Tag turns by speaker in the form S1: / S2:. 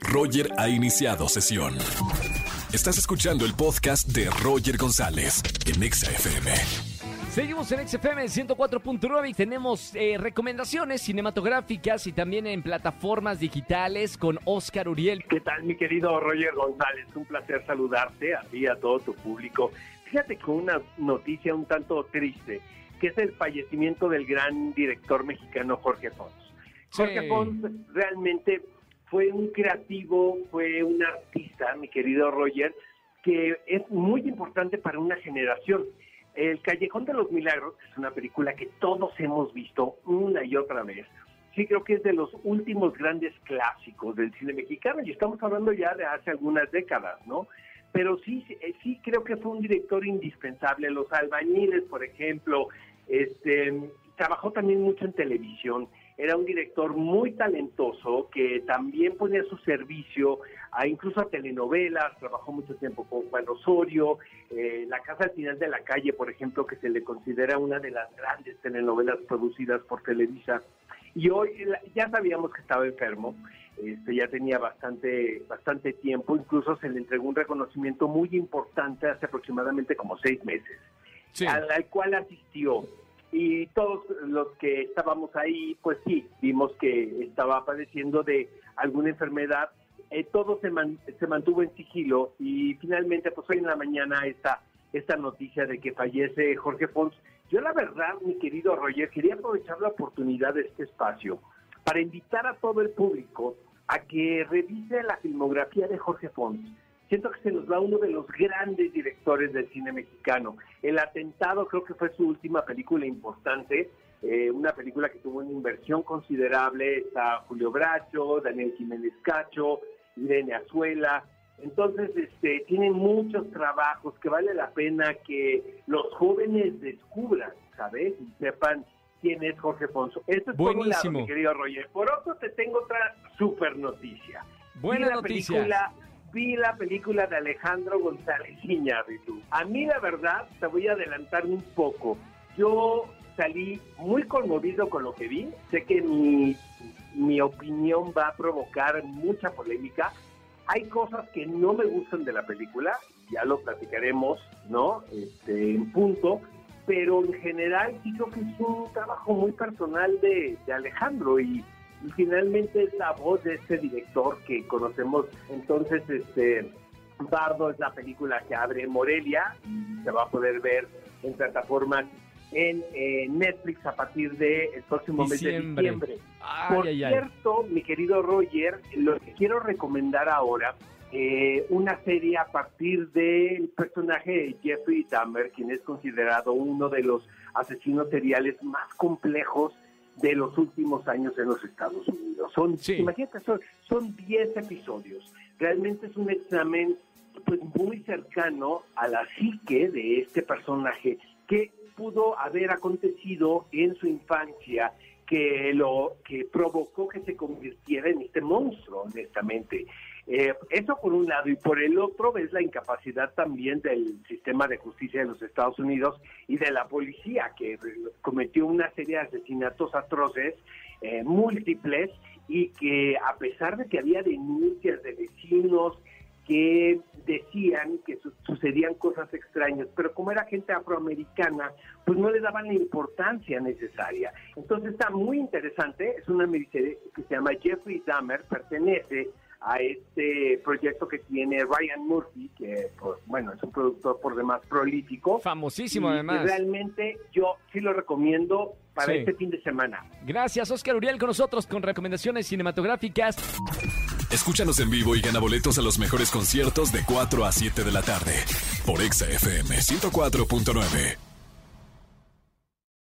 S1: Roger ha iniciado sesión. Estás escuchando el podcast de Roger González en Exa FM.
S2: Seguimos en XFM 104.9 y tenemos eh, recomendaciones cinematográficas y también en plataformas digitales con Oscar Uriel.
S3: ¿Qué tal, mi querido Roger González? Un placer saludarte a ti y a todo tu público. Fíjate con una noticia un tanto triste, que es el fallecimiento del gran director mexicano Jorge Fons. Jorge
S2: Sí.
S3: Fons realmente fue un creativo, fue un artista, mi querido Roger, que es muy importante para una generación. El Callejón de los Milagros es una película que todos hemos visto una y otra vez. Sí creo que es de los últimos grandes clásicos del cine mexicano y estamos hablando ya de hace algunas décadas, ¿no? Pero sí, eh, sí creo que fue un director indispensable. Los albañiles, por ejemplo, este, trabajó también mucho en televisión. Era un director muy talentoso que también ponía a su servicio a incluso a telenovelas, trabajó mucho tiempo con Juan Osorio, eh, La Casa al Final de la Calle, por ejemplo, que se le considera una de las grandes telenovelas producidas por Televisa. Y hoy ya sabíamos que estaba enfermo, este, ya tenía bastante, bastante tiempo, incluso se le entregó un reconocimiento muy importante hace aproximadamente como seis meses
S2: Sí.
S3: al, al cual asistió. Y todos los que estábamos ahí, pues sí, vimos que estaba padeciendo de alguna enfermedad. Eh, todo se, se mantuvo en sigilo y finalmente, pues hoy en la mañana esta, esta noticia de que fallece Jorge Fons. Yo la verdad, mi querido Roger, quería aprovechar la oportunidad de este espacio para invitar a todo el público a que revise la filmografía de Jorge Fons. Siento que se nos va uno de los grandes directores del cine mexicano. El atentado creo que fue su última película importante, eh, una película que tuvo una inversión considerable. Está Julio Bracho, Daniel Jiménez Cacho, Irene Azuela. Entonces, este, tienen muchos trabajos que vale la pena que los jóvenes descubran, ¿sabes? Y sepan quién es Jorge Fonso. Esto es por un lado,
S2: Buenísimo.
S3: mi querido Roger. Por otro, te tengo otra super noticia.
S2: Buena noticia.
S3: película- Vi la película de Alejandro González Iñárritu. A mí, la verdad, te voy a adelantar un poco. Yo salí muy conmovido con lo que vi. Sé que mi, mi opinión va a provocar mucha polémica. Hay cosas que no me gustan de la película, ya lo platicaremos, ¿no? Este, en punto, pero en general sí creo que es un trabajo muy personal de, de Alejandro y, y finalmente es la voz de este director que conocemos. Entonces, este, Bardo es la película que abre Morelia y se va a poder ver en plataformas en eh, Netflix a partir del próximo mes de Diciembre.
S2: Ay,
S3: Por
S2: ay, ay.
S3: cierto, mi querido Roger, lo que quiero recomendar ahora, eh, una serie a partir del personaje de Jeffrey Dahmer, quien es considerado uno de los asesinos seriales más complejos de los últimos años en los Estados Unidos. Son,
S2: Sí.
S3: imagínate, son, son 10 episodios. Realmente es un examen pues muy cercano a la psique de este personaje que pudo haber acontecido en su infancia que lo que provocó que se convirtiera en este monstruo, honestamente. Eh, eso por un lado, y por el otro ves la incapacidad también del sistema de justicia de los Estados Unidos y de la policía, que cometió una serie de asesinatos atroces, eh, múltiples, y que a pesar de que había denuncias de vecinos que decían que su- sucedían cosas extrañas, pero como era gente afroamericana, pues no le daban la importancia necesaria. Entonces está muy interesante, es una miniserie que se llama Jeffrey Dahmer, pertenece a este proyecto que tiene Ryan Murphy, que pues, bueno, es un productor por demás prolífico.
S2: Famosísimo,
S3: Y- y
S2: además.
S3: realmente yo sí lo recomiendo para
S2: Sí.
S3: este fin de semana.
S2: Gracias, Oscar Uriel, con nosotros con recomendaciones cinematográficas.
S1: Escúchanos en vivo y gana boletos a los mejores conciertos de 4 a 7 de la tarde por Exa FM 104.9.